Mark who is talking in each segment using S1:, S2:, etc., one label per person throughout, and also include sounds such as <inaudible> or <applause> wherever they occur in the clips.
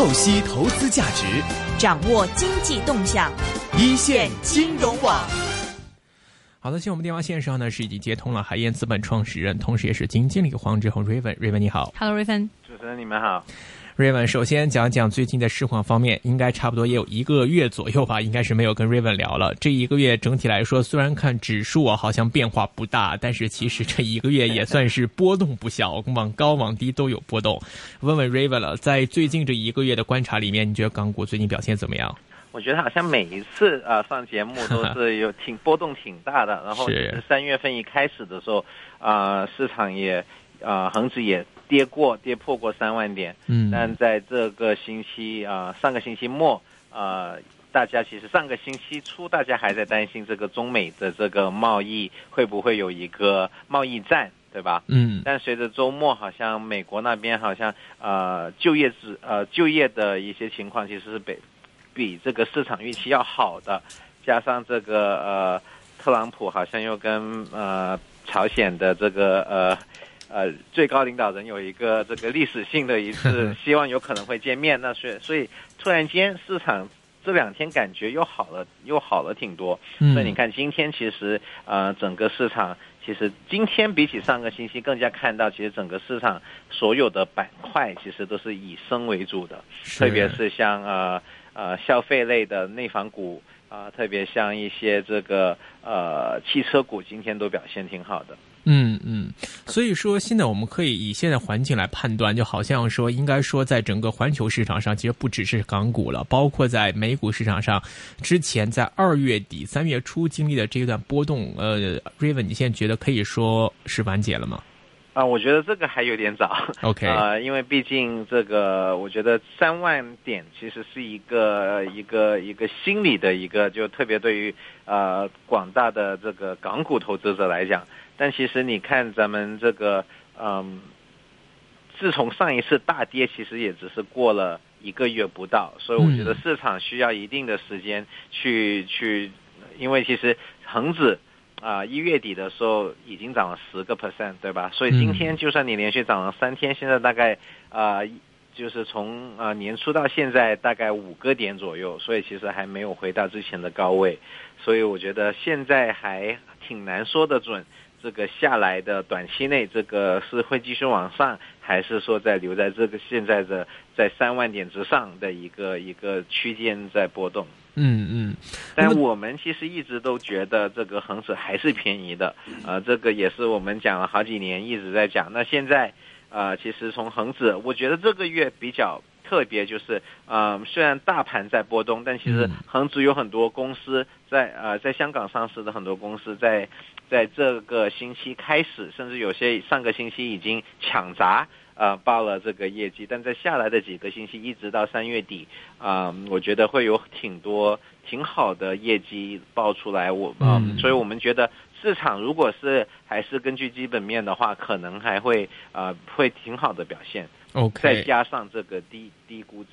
S1: 透析投资价值，
S2: 掌握经济动向，
S1: 一线金融网。
S3: 好的，现在我们电话线上呢是已经接通了海燕资本创始人，同时也是基金经理黄志宏 Raven，Raven 你好
S2: ，Hello Raven，
S4: 主持人你们好。
S3: Raven，首先讲讲最近的市况方面，应该差不多也有一个月左右吧，应该是没有跟 Raven 聊了。这一个月整体来说，虽然看指数啊好像变化不大，但是其实这一个月也算是波动不小，往高往低都有波动。问问 Raven 了，在最近这一个月的观察里面，你觉得港股最近表现怎么样？
S4: 我觉得好像每一次啊上节目都是有挺波动挺大的，然后三月份一开始的时候啊市场也啊恒指也。跌过，跌破过三万点。嗯，但在这个星期啊，上个星期末啊，大家其实上个星期初，大家还在担心这个中美的这个贸易会不会有一个贸易战，对吧？嗯。但随着周末，好像美国那边好像呃就业指呃就业的一些情况，其实是比比这个市场预期要好的。加上这个呃特朗普好像又跟呃朝鲜的这个呃。呃，最高领导人有一个这个历史性的一次，<laughs> 希望有可能会见面。那所以，所以突然间市场这两天感觉又好了，又好了挺多。所以你看，今天其实呃，整个市场其实今天比起上个星期更加看到，其实整个市场所有的板块其实都是以升为主的，特别是像呃呃消费类的内房股啊，特别像一些这个呃汽车股，今天都表现挺好的。
S3: 嗯嗯，<laughs> 所以说现在我们可以以现在环境来判断，就好像说应该说在整个环球市场上，其实不只是港股了，包括在美股市场上，之前在二月底三月初经历的这一段波动，呃，Raven，你现在觉得可以说是完结了吗？
S4: 啊，我觉得这个还有点早。
S3: OK，
S4: 啊，因为毕竟这个，我觉得三万点其实是一个一个一个心理的一个，就特别对于呃广大的这个港股投资者来讲。但其实你看，咱们这个，嗯，自从上一次大跌，其实也只是过了一个月不到，所以我觉得市场需要一定的时间去去，因为其实恒指啊一月底的时候已经涨了十个 percent，对吧？所以今天就算你连续涨了三天，现在大概啊就是从啊年初到现在大概五个点左右，所以其实还没有回到之前的高位，所以我觉得现在还挺难说的准。这个下来的短期内，这个是会继续往上，还是说在留在这个现在的在三万点之上的一个一个区间在波动？
S3: 嗯嗯。
S4: 但我们其实一直都觉得这个恒指还是便宜的，呃，这个也是我们讲了好几年一直在讲。那现在，呃，其实从恒指，我觉得这个月比较。特别就是，呃，虽然大盘在波动，但其实恒指有很多公司在呃，在香港上市的很多公司在在这个星期开始，甚至有些上个星期已经抢砸呃报了这个业绩，但在下来的几个星期，一直到三月底啊，我觉得会有挺多挺好的业绩报出来。我嗯，所以我们觉得市场如果是还是根据基本面的话，可能还会呃会挺好的表现。
S3: OK，
S4: 再加上这个低低估值。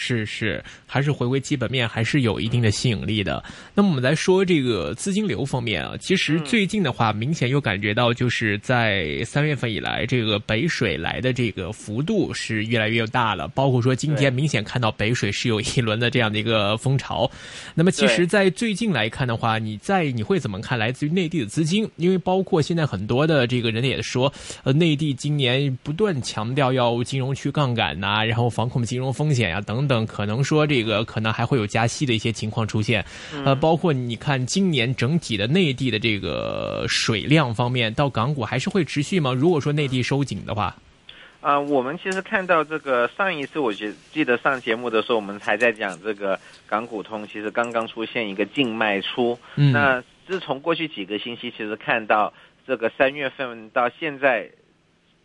S3: 是是，还是回归基本面，还是有一定的吸引力的。那么我们来说这个资金流方面啊，其实最近的话，明显又感觉到就是在三月份以来，这个北水来的这个幅度是越来越大了。包括说今天明显看到北水是有一轮的这样的一个风潮。那么其实，在最近来看的话，你在你会怎么看来自于内地的资金？因为包括现在很多的这个人也说，呃，内地今年不断强调要金融去杠杆呐，然后防控金融风险呀等。等可能说这个可能还会有加息的一些情况出现，呃，包括你看今年整体的内地的这个水量方面，到港股还是会持续吗？如果说内地收紧的话，
S4: 啊，我们其实看到这个上一次，我记记得上节目的时候，我们还在讲这个港股通，其实刚刚出现一个净卖出。那自从过去几个星期，其实看到这个三月份到现在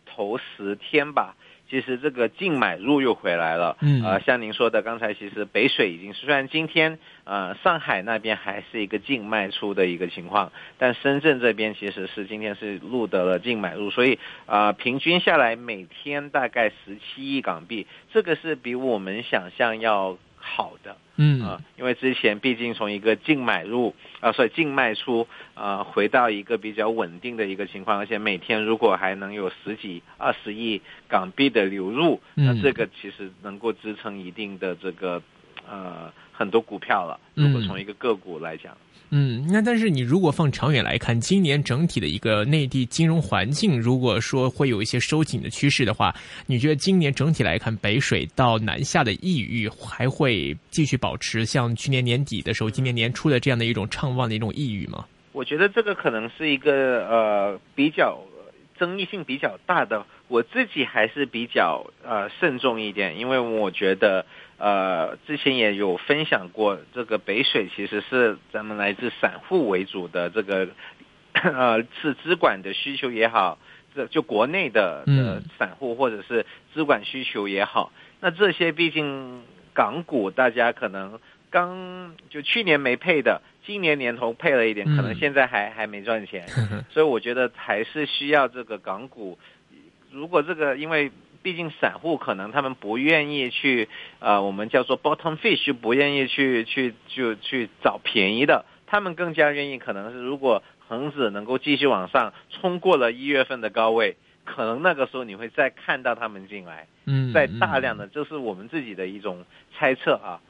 S4: 头十天吧。其实这个净买入又回来了，嗯，呃，像您说的，刚才其实北水已经虽然今天呃上海那边还是一个净卖出的一个情况，但深圳这边其实是今天是录得了净买入，所以啊平均下来每天大概十七亿港币，这个是比我们想象要好的，
S3: 嗯
S4: 啊，因为之前毕竟从一个净买入啊，所以净卖出啊，回到一个比较稳定的一个情况，而且每天如果还能有十几二十亿港币的流入，那这个其实能够支撑一定的这个呃很多股票了。如果从一个个股来讲。
S3: 嗯，嗯那但是你如果放长远来看，今年整体的一个内地金融环境，如果说会有一些收紧的趋势的话，你觉得今年整体来看，北水到南下的意欲还会继续保持像去年年底的时候、今年年初的这样的一种畅旺的一种意欲吗？
S4: 我觉得这个可能是一个呃比较争议性比较大的，我自己还是比较呃慎重一点，因为我觉得。呃，之前也有分享过，这个北水其实是咱们来自散户为主的这个，<coughs> 呃，是资管的需求也好，这就国内的的散户或者是资管需求也好，那这些毕竟港股大家可能刚就去年没配的，今年年头配了一点，可能现在还还没赚钱，<laughs> 所以我觉得还是需要这个港股，如果这个因为。毕竟散户可能他们不愿意去，呃，我们叫做 bottom fish，不愿意去去就去找便宜的，他们更加愿意可能是如果恒指能够继续往上冲过了一月份的高位，可能那个时候你会再看到他们进来，
S3: 嗯，
S4: 在大量的，这是我们自己的一种猜测啊。嗯，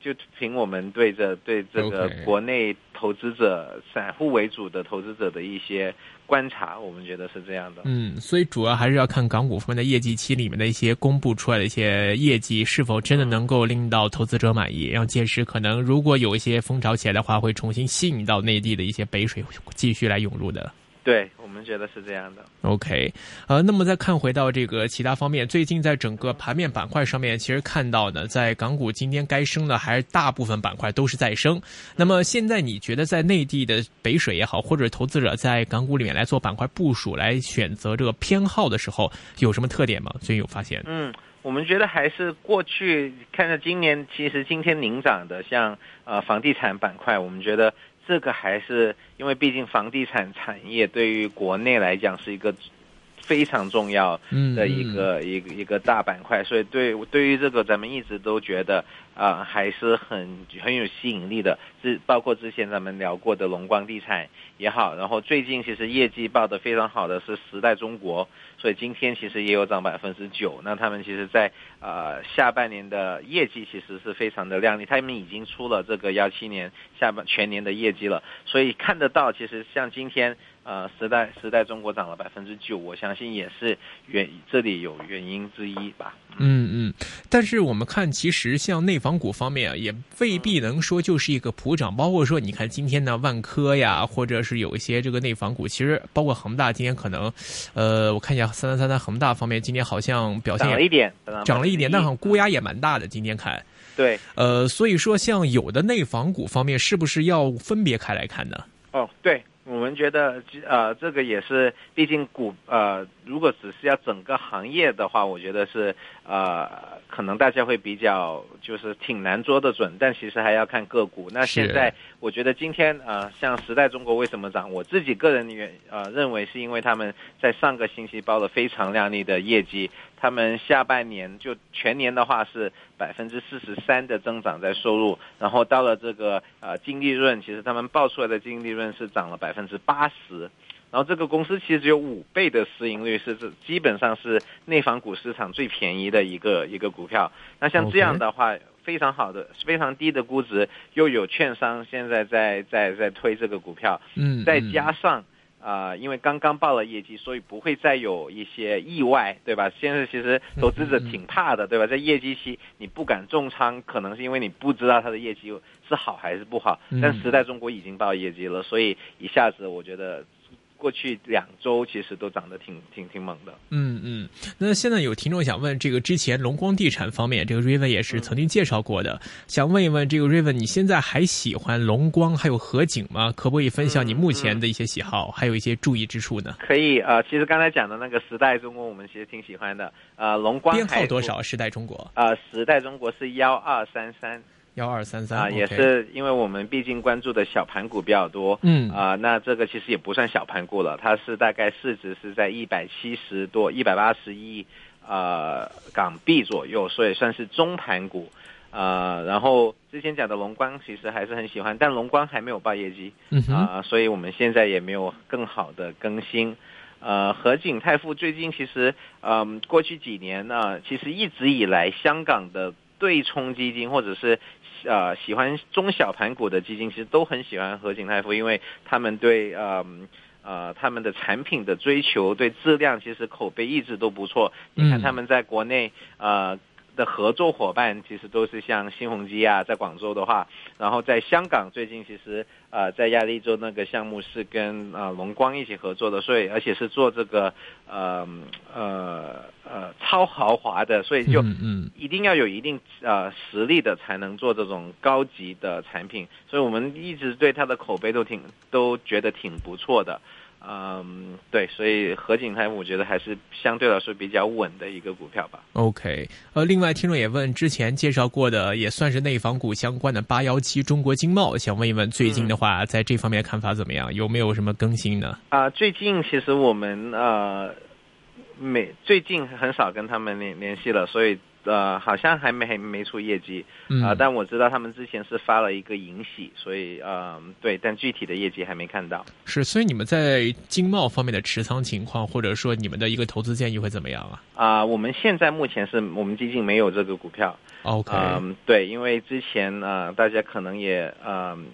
S4: 就凭我们对这对这个国内投资者、散户为主的投资者的一些观察，我们觉得是这样的。
S3: 嗯，所以主要还是要看港股方面的业绩期里面的一些公布出来的一些业绩，是否真的能够令到投资者满意，然后届时可能如果有一些风潮起来的话，会重新吸引到内地的一些北水继续来涌入的。
S4: 对我们觉得是这样的。
S3: OK，呃，那么再看回到这个其他方面，最近在整个盘面板块上面，其实看到呢，在港股今天该升的还是大部分板块都是在升。那么现在你觉得在内地的北水也好，或者投资者在港股里面来做板块部署，来选择这个偏好的时候，有什么特点吗？最近有发现？
S4: 嗯，我们觉得还是过去看着今年，其实今天领涨的，像呃房地产板块，我们觉得。这个还是因为，毕竟房地产产业对于国内来讲是一个非常重要的一个一个一个大板块，所以对对于这个咱们一直都觉得啊还是很很有吸引力的。是包括之前咱们聊过的龙光地产也好，然后最近其实业绩报的非常好的是时代中国。所以今天其实也有涨百分之九，那他们其实，在呃下半年的业绩其实是非常的亮丽，他们已经出了这个幺七年下半全年的业绩了，所以看得到，其实像今天呃时代时代中国涨了百分之九，我相信也是原这里有原因之一吧。
S3: 嗯嗯，但是我们看，其实像内房股方面啊，也未必能说就是一个普涨，包括说你看今天呢万科呀，或者是有一些这个内房股，其实包括恒大今天可能，呃，我看一下。三三三三恒大方面，今天好像表现
S4: 涨了一点，
S3: 涨了一点，但好像估压也蛮大的。今天看，
S4: 对，
S3: 呃，所以说像有的内房股方面，是不是要分别开来看呢？
S4: 哦，对。我们觉得，呃，这个也是，毕竟股，呃，如果只是要整个行业的话，我觉得是，呃，可能大家会比较就是挺难捉得准，但其实还要看个股。那现在，我觉得今天，呃，像时代中国为什么涨？我自己个人原，呃，认为是因为他们在上个星期报了非常亮丽的业绩。他们下半年就全年的话是百分之四十三的增长在收入，然后到了这个呃净利润，其实他们报出来的净利润是涨了百分之八十，然后这个公司其实只有五倍的市盈率，是这基本上是内房股市场最便宜的一个一个股票。那像这样的话，非常好的非常低的估值，又有券商现在在在在推这个股票，
S3: 嗯，
S4: 再加上。啊，因为刚刚报了业绩，所以不会再有一些意外，对吧？现在其实投资者挺怕的，对吧？在业绩期你不敢重仓，可能是因为你不知道它的业绩是好还是不好。但时代中国已经报业绩了，所以一下子我觉得。过去两周其实都涨得挺挺挺猛的。
S3: 嗯嗯，那现在有听众想问，这个之前龙光地产方面，这个瑞文也是曾经介绍过的，想问一问这个瑞文，你现在还喜欢龙光还有合景吗？可不可以分享你目前的一些喜好，还有一些注意之处呢？
S4: 可以啊，其实刚才讲的那个时代中国，我们其实挺喜欢的。呃，龙光
S3: 编号多少？时代中国？
S4: 呃，时代中国是幺二三三。
S3: 幺二三三
S4: 啊，也是因为我们毕竟关注的小盘股比较多，
S3: 嗯
S4: 啊，那这个其实也不算小盘股了，它是大概市值是在一百七十多、一百八十亿呃港币左右，所以算是中盘股。呃，然后之前讲的龙光其实还是很喜欢，但龙光还没有报业绩啊，所以我们现在也没有更好的更新。呃，和景泰富最近其实，嗯，过去几年呢，其实一直以来香港的对冲基金或者是呃喜欢中小盘股的基金，其实都很喜欢和景泰富，因为他们对呃呃他们的产品的追求对质量其实口碑一直都不错。你看他们在国内呃。的合作伙伴其实都是像新鸿基啊，在广州的话，然后在香港最近其实呃在亚利州那个项目是跟呃龙光一起合作的，所以而且是做这个呃呃呃超豪华的，所以就嗯一定要有一定呃实力的才能做这种高级的产品，所以我们一直对它的口碑都挺都觉得挺不错的。嗯，对，所以合景泰我觉得还是相对来说比较稳的一个股票吧。
S3: OK，呃，另外听众也问，之前介绍过的也算是内房股相关的八幺七中国经贸，想问一问最近的话，在这方面看法怎么样？有没有什么更新呢？
S4: 啊，最近其实我们呃，每最近很少跟他们联联系了，所以。呃，好像还没还没出业绩啊，但我知道他们之前是发了一个银喜，所以呃，对，但具体的业绩还没看到。
S3: 是，所以你们在经贸方面的持仓情况，或者说你们的一个投资建议会怎么样啊？
S4: 啊，我们现在目前是我们基金没有这个股票。
S3: OK，
S4: 嗯，对，因为之前呃，大家可能也嗯，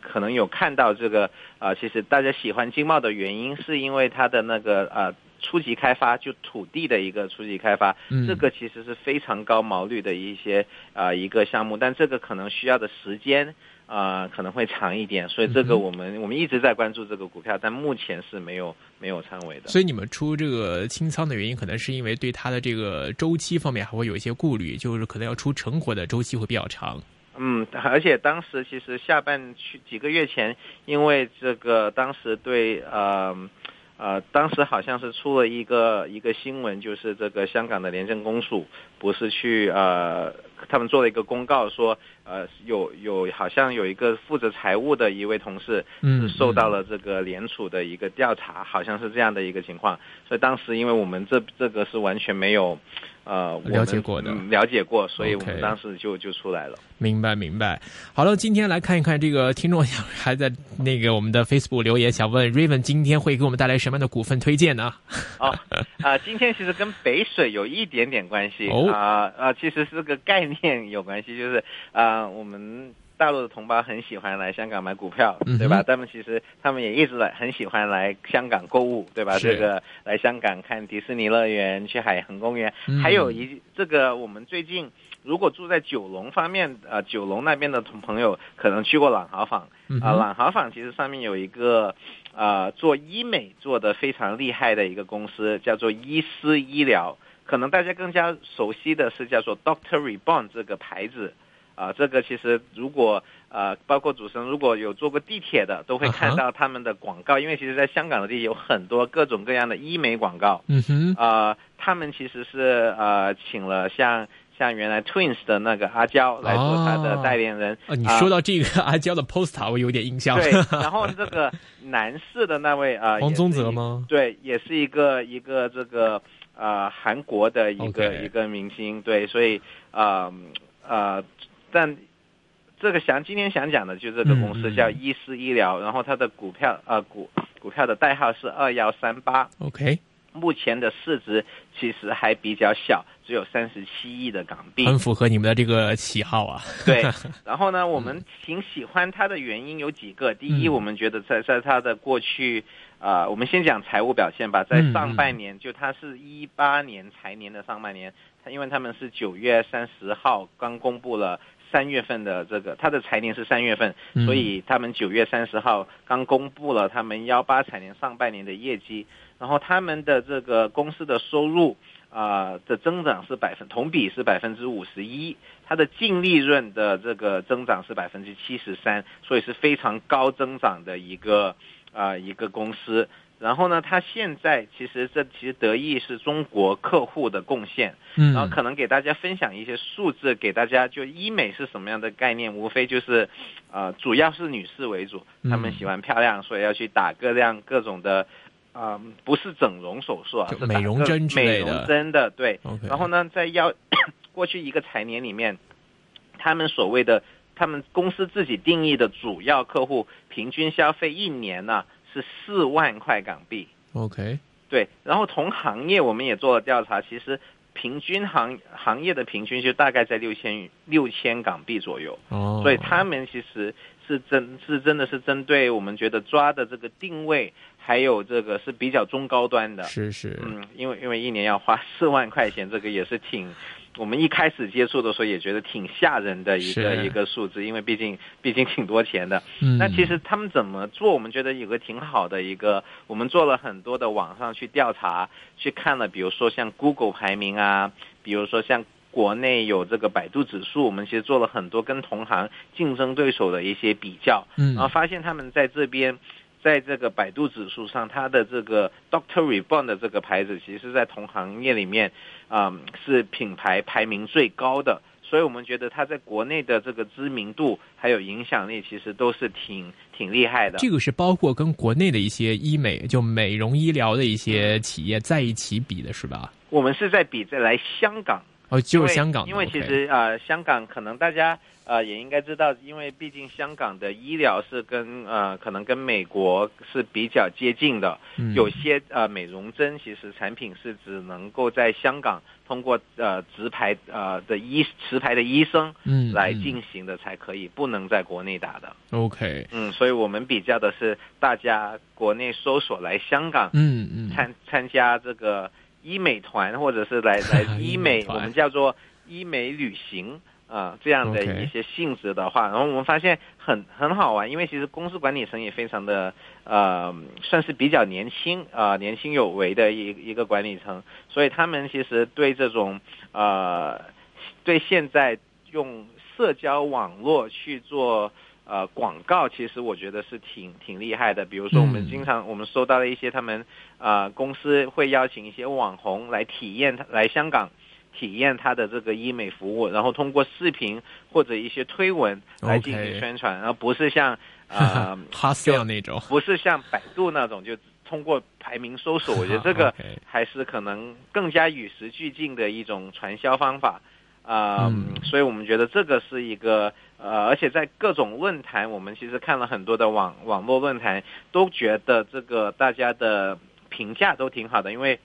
S4: 可能有看到这个啊，其实大家喜欢经贸的原因是因为它的那个呃。初级开发就土地的一个初级开发，这个其实是非常高毛率的一些啊一个项目，但这个可能需要的时间啊可能会长一点，所以这个我们我们一直在关注这个股票，但目前是没有没有仓位的。
S3: 所以你们出这个清仓的原因，可能是因为对它的这个周期方面还会有一些顾虑，就是可能要出成果的周期会比较长。
S4: 嗯，而且当时其实下半去几个月前，因为这个当时对呃。呃，当时好像是出了一个一个新闻，就是这个香港的廉政公署不是去呃，他们做了一个公告说，呃，有有好像有一个负责财务的一位同事是受到了这个联储的一个调查，好像是这样的一个情况。所以当时因为我们这这个是完全没有。呃，
S3: 了解过的，
S4: 了解过，所以我们当时就就出来了。
S3: 明白，明白。好了，今天来看一看这个听众想还在那个我们的 Facebook 留言，想问 Raven 今天会给我们带来什么样的股份推荐呢？
S4: 哦，啊，今天其实跟北水有一点点关系啊啊，其实是个概念有关系，就是啊，我们。大陆的同胞很喜欢来香港买股票，对吧？他们其实他们也一直来很喜欢来香港购物，对吧？这个来香港看迪士尼乐园、去海洋公园，还有一这个我们最近如果住在九龙方面，呃，九龙那边的同朋友可能去过朗豪坊啊。朗豪坊其实上面有一个呃做医美做的非常厉害的一个公司，叫做医思医疗。可能大家更加熟悉的是叫做 Doctor Reborn 这个牌子。啊，这个其实如果呃，包括主持人如果有坐过地铁的，都会看到他们的广告，因为其实在香港的地铁有很多各种各样的医美广告。
S3: 嗯哼。
S4: 啊，他们其实是呃，请了像像原来 Twins 的那个阿娇来做他的代言人。
S3: 啊，你说到这个阿娇的 poster，我有点印象。
S4: 对，然后这个男士的那位啊，
S3: 黄宗泽吗？
S4: 对，也是一个一个这个呃韩国的一个一个明星。对，所以啊啊。但这个想今天想讲的就这个公司叫伊思医疗，然后它的股票呃股股票的代号是二幺三八
S3: ，OK，
S4: 目前的市值其实还比较小，只有三十七亿的港币，
S3: 很符合你们的这个喜好啊。
S4: 对，<laughs> 然后呢，我们挺喜欢它的原因有几个，第一，我们觉得在在它的过去啊，我们先讲财务表现吧，在上半年就它是一八年财年的上半年，它因为他们是九月三十号刚公布了。三月份的这个，它的财年是三月份，所以他们九月三十号刚公布了他们幺八财年上半年的业绩，然后他们的这个公司的收入啊的增长是百分同比是百分之五十一，它的净利润的这个增长是百分之七十三，所以是非常高增长的一个啊一个公司。然后呢，它现在其实这其实得益是中国客户的贡献，
S3: 嗯，
S4: 然后可能给大家分享一些数字，给大家就医美是什么样的概念，无非就是，呃，主要是女士为主，她们喜欢漂亮，所以要去打各样各种的，啊，不是整容手术啊，是
S3: 美容针之
S4: 类的，美容针的，对。然后呢，在要 <coughs> 过去一个财年里面。他们所谓的他们公司自己定义的主要客户平均消费一年呢是四万块港币。
S3: OK，
S4: 对，然后同行业我们也做了调查，其实平均行行业的平均就大概在六千六千港币左右。
S3: 哦，
S4: 所以他们其实是真是真的是针对我们觉得抓的这个定位，还有这个是比较中高端的。
S3: 是是，
S4: 嗯，因为因为一年要花 <laughs> 四万块钱，这个也是挺。我们一开始接触的时候也觉得挺吓人的一个一个数字，因为毕竟毕竟挺多钱的。
S3: 嗯，
S4: 那其实他们怎么做？我们觉得有个挺好的一个，我们做了很多的网上去调查，去看了，比如说像 Google 排名啊，比如说像国内有这个百度指数，我们其实做了很多跟同行竞争对手的一些比较，
S3: 嗯，
S4: 然后发现他们在这边。在这个百度指数上，它的这个 Doctor Reborn 的这个牌子，其实，在同行业里面，啊，是品牌排名最高的。所以我们觉得它在国内的这个知名度还有影响力，其实都是挺挺厉害的。
S3: 这个是包括跟国内的一些医美，就美容医疗的一些企业在一起比的，是吧？
S4: 我们是在比在来香港。
S3: 哦，就是香港，
S4: 因为其实啊，香港可能大家呃也应该知道，因为毕竟香港的医疗是跟呃可能跟美国是比较接近的，有些呃美容针其实产品是只能够在香港通过呃直牌呃的医持牌的医生
S3: 嗯
S4: 来进行的才可以，不能在国内打的。
S3: OK，
S4: 嗯，所以我们比较的是大家国内搜索来香港，
S3: 嗯嗯，
S4: 参参加这个。医美团 <laughs> 或者是来 <laughs> 来医美，我们叫做医美旅行啊，这样的一些性质的话，然后我们发现很很好玩，因为其实公司管理层也非常的呃，算是比较年轻啊，年轻有为的一一个管理层，所以他们其实对这种呃，对现在用社交网络去做。呃，广告其实我觉得是挺挺厉害的。比如说，我们经常我们收到了一些他们啊公司会邀请一些网红来体验来香港体验他的这个医美服务，然后通过视频或者一些推文来进行宣传，然后不是像啊 <laughs>
S3: 哈斯那种，
S4: 不是像百度那种就通过排名搜索。我觉得这个 <laughs> 还是可能更加与时俱进的一种传销方法。啊，所以我们觉得这个是一个呃，而且在各种论坛，我们其实看了很多的网网络论坛，都觉得这个大家的评价都挺好的，因为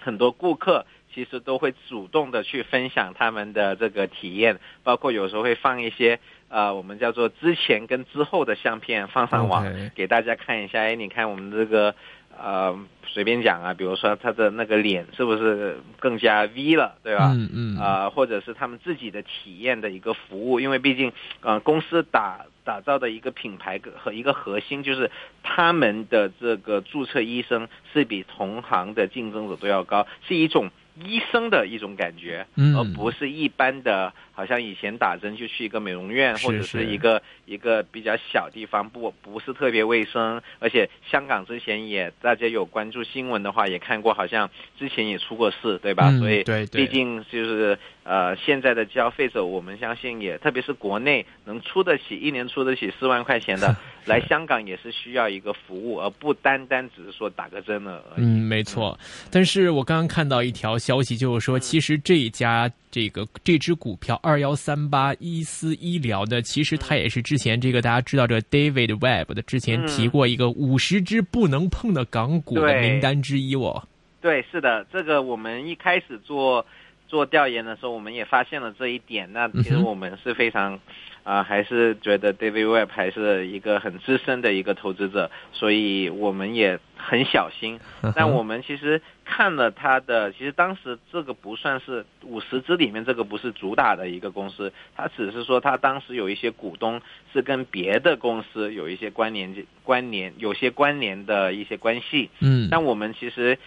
S4: 很多顾客其实都会主动的去分享他们的这个体验，包括有时候会放一些呃，我们叫做之前跟之后的相片放上网，给大家看一下。哎，你看我们这个。呃，随便讲啊，比如说他的那个脸是不是更加 V 了，对吧？
S3: 嗯嗯。
S4: 啊，或者是他们自己的体验的一个服务，因为毕竟，呃，公司打打造的一个品牌和一个核心就是他们的这个注册医生是比同行的竞争者都要高，是一种。医生的一种感觉，而不是一般的，好像以前打针就去一个美容院或者是一个一个比较小地方，不不是特别卫生。而且香港之前也大家有关注新闻的话，也看过，好像之前也出过事，对吧？所以，对毕竟就是呃，现在的消费者，我们相信也，特别是国内能出得起一年出得起四万块钱的，<laughs> 来香港也是需要一个服务，而不单单只是说打个针了。
S3: 嗯，没错。但是我刚刚看到一条。消息就是说，其实这一家这个这只股票二幺三八伊思医疗的，其实它也是之前这个大家知道这个 David Webb 的之前提过一个五十只不能碰的港股的名单之一哦。
S4: 对，是的，这个我们一开始做做调研的时候，我们也发现了这一点。那其实我们是非常。啊，还是觉得 David Webb 还是一个很资深的一个投资者，所以我们也很小心。<laughs> 但我们其实看了他的，其实当时这个不算是五十只里面这个不是主打的一个公司，他只是说他当时有一些股东是跟别的公司有一些关联、关联有些关联的一些关系。
S3: 嗯，
S4: 但我们其实。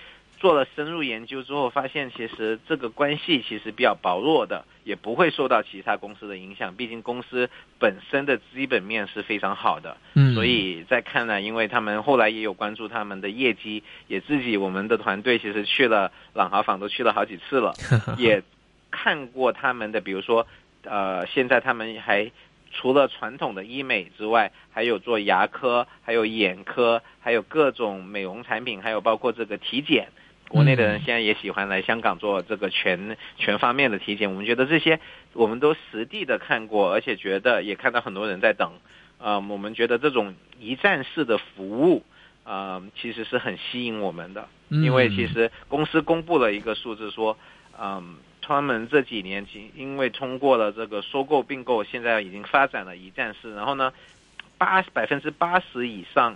S4: 做了深入研究之后，发现其实这个关系其实比较薄弱的，也不会受到其他公司的影响。毕竟公司本身的基本面是非常好的，
S3: 嗯，
S4: 所以在看呢，因为他们后来也有关注他们的业绩，也自己我们的团队其实去了朗豪坊都去了好几次了，<laughs> 也看过他们的，比如说，呃，现在他们还除了传统的医美之外，还有做牙科，还有眼科，还有各种美容产品，还有包括这个体检。国内的人现在也喜欢来香港做这个全全方面的体检。我们觉得这些我们都实地的看过，而且觉得也看到很多人在等。呃，我们觉得这种一站式的服务，呃，其实是很吸引我们的。因为其实公司公布了一个数字说，嗯，他们这几年因为通过了这个收购并购，现在已经发展了一站式，然后呢，八百分之八十以上。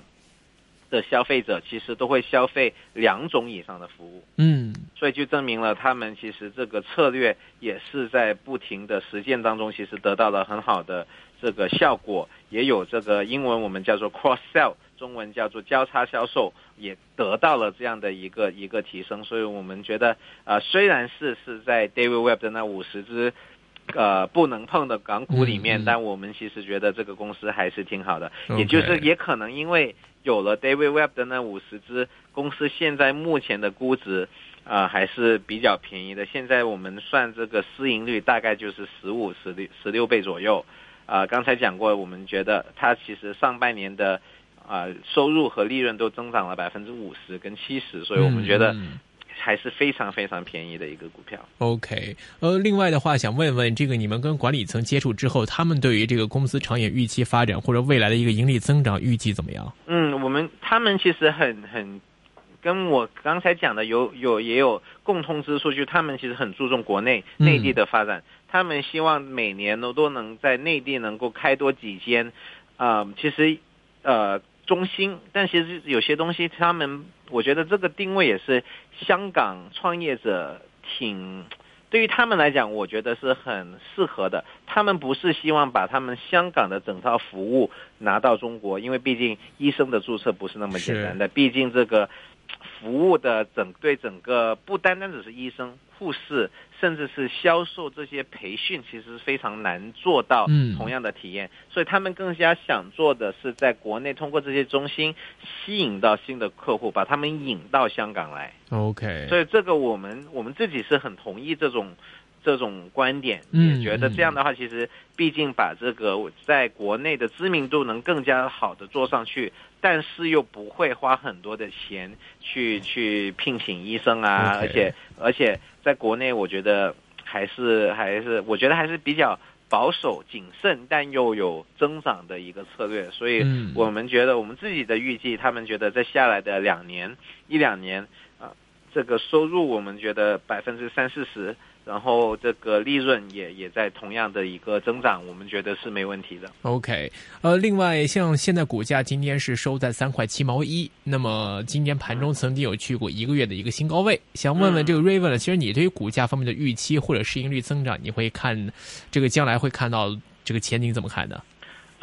S4: 的消费者其实都会消费两种以上的服务，
S3: 嗯，
S4: 所以就证明了他们其实这个策略也是在不停的实践当中，其实得到了很好的这个效果，也有这个英文我们叫做 cross sell，中文叫做交叉销售，也得到了这样的一个一个提升。所以我们觉得，呃，虽然是是在 David Webb 的那五十只呃不能碰的港股里面，但我们其实觉得这个公司还是挺好的，也就是也可能因为。有了 David Webb 的那五十只公司，现在目前的估值啊还是比较便宜的。现在我们算这个市盈率大概就是十五、十六、十六倍左右。啊，刚才讲过，我们觉得它其实上半年的啊收入和利润都增长了百分之五十跟七十，所以我们觉得。还是非常非常便宜的一个股票。
S3: OK，呃，另外的话，想问问这个，你们跟管理层接触之后，他们对于这个公司长远预期发展或者未来的一个盈利增长预计怎么样？
S4: 嗯，我们他们其实很很跟我刚才讲的有有也有共通之处，就他们其实很注重国内内地的发展，他们希望每年都都能在内地能够开多几间。啊，其实呃。中心，但其实有些东西，他们我觉得这个定位也是香港创业者挺对于他们来讲，我觉得是很适合的。他们不是希望把他们香港的整套服务拿到中国，因为毕竟医生的注册不是那么简单的，毕竟这个服务的整对整个不单单只是医生。护士甚至是销售这些培训，其实非常难做到同样的体验，所以他们更加想做的是在国内通过这些中心吸引到新的客户，把他们引到香港来。
S3: OK，
S4: 所以这个我们我们自己是很同意这种这种观点，也觉得这样的话，其实毕竟把这个在国内的知名度能更加好的做上去。但是又不会花很多的钱去去聘请医生啊，而且而且在国内，我觉得还是还是我觉得还是比较保守谨慎，但又有增长的一个策略。所以我们觉得我们自己的预计，他们觉得在下来的两年一两年啊，这个收入我们觉得百分之三四十。然后这个利润也也在同样的一个增长，我们觉得是没问题的。
S3: OK，呃，另外像现在股价今天是收在三块七毛一，那么今天盘中曾经有去过一个月的一个新高位，想问问这个 Raven，其实你对于股价方面的预期或者市盈率增长，你会看这个将来会看到这个前景怎么看呢？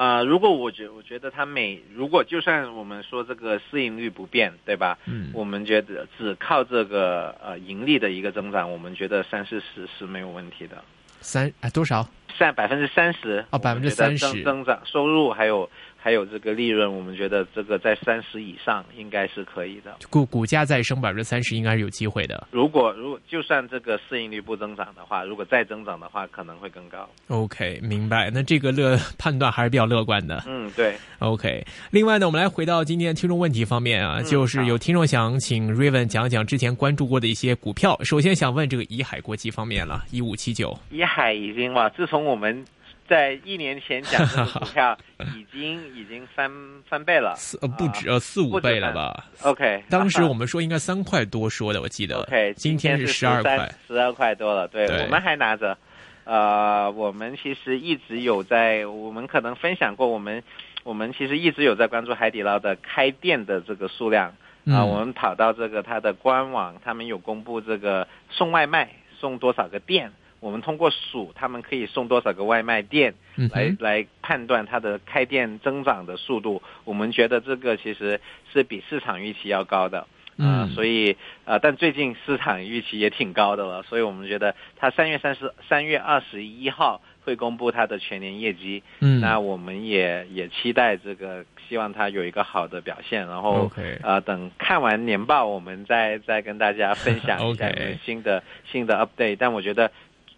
S4: 啊，如果我觉我觉得它每如果就算我们说这个市盈率不变，对吧？
S3: 嗯，
S4: 我们觉得只靠这个呃盈利的一个增长，我们觉得三四十是没有问题的。
S3: 三啊多少？
S4: 三百分之三十
S3: 哦，百分之三十
S4: 增长收入还有。还有这个利润，我们觉得这个在三十以上应该是可以的。
S3: 股股价再升百分之三十，应该是有机会的。
S4: 如果如果就算这个市盈率不增长的话，如果再增长的话，可能会更高。
S3: OK，明白。那这个乐判断还是比较乐观的。
S4: 嗯，对。
S3: OK，另外呢，我们来回到今天听众问题方面啊，就是有听众想请 Raven 讲讲之前关注过的一些股票。首先想问这个怡海国际方面了，一五七九。
S4: 怡海已经哇，自从我们。在一年前讲的股票 <laughs> 已经已经翻翻倍了，
S3: 四呃不止呃四五倍了吧
S4: ？OK，
S3: 当时我们说应该三块多说的，我记得。
S4: OK，
S3: 今
S4: 天
S3: 是十二块，
S4: 十二块多了。对，我们还拿着。呃，我们其实一直有在，我们可能分享过，我们我们其实一直有在关注海底捞的开店的这个数量啊。我们跑到这个它的官网，他们有公布这个送外卖送多少个店。我们通过数他们可以送多少个外卖店，来来判断它的开店增长的速度。我们觉得这个其实是比市场预期要高的，
S3: 啊，
S4: 所以呃，但最近市场预期也挺高的了，所以我们觉得它三月三十三月二十一号会公布它的全年业绩，
S3: 嗯，
S4: 那我们也也期待这个，希望它有一个好的表现，然后呃，等看完年报，我们再再跟大家分享一下新的新的 update，但我觉得。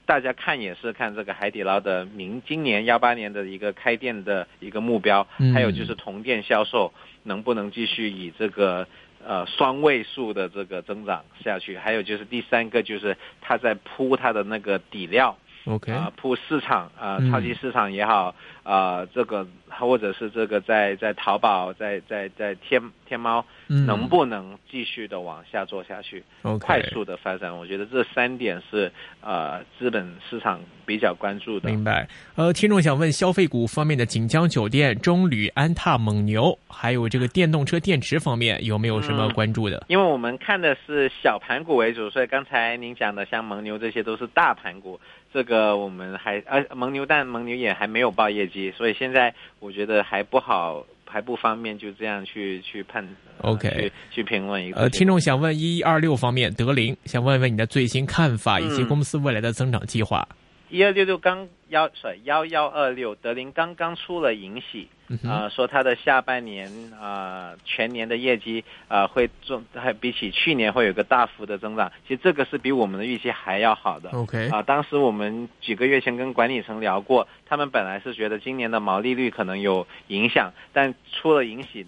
S4: 大家看也是看这个海底捞的明今年幺八年的一个开店的一个目标，还有就是同店销售能不能继续以这个呃双位数的这个增长下去。还有就是第三个就是它在铺它的那个底料。
S3: OK
S4: 啊，铺市场啊，超级市场也好啊，这个或者是这个在在淘宝，在在在天天猫，能不能继续的往下做下去？快速的发展，我觉得这三点是呃资本市场比较关注的。
S3: 明白。呃，听众想问消费股方面的锦江酒店、中旅、安踏、蒙牛，还有这个电动车电池方面有没有什么关注的？
S4: 因为我们看的是小盘股为主，所以刚才您讲的像蒙牛这些都是大盘股。这个我们还呃蒙牛蛋蒙牛也还没有报业绩，所以现在我觉得还不好，还不方便就这样去去判。
S3: OK，
S4: 去去评论一个。
S3: 呃，听众想问一二六方面，德林想问问你的最新看法以及公司未来的增长计划。
S4: 一二六六刚幺是幺幺二六，德林刚刚出了盈喜，啊，说它的下半年啊全年的业绩啊会重，还比起去年会有个大幅的增长。其实这个是比我们的预期还要好的。
S3: OK，
S4: 啊，当时我们几个月前跟管理层聊过，他们本来是觉得今年的毛利率可能有影响，但出了盈喜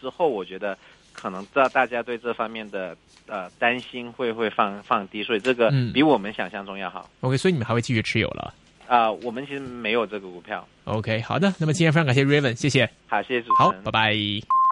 S4: 之后，我觉得。可能知道大家对这方面的呃担心会会放放低，所以这个比我们想象中要好。
S3: OK，所以你们还会继续持有了？
S4: 啊，我们其实没有这个股票。
S3: OK，好的，那么今天非常感谢 Raven，谢谢。
S4: 好，谢谢主持
S3: 人。好，拜拜。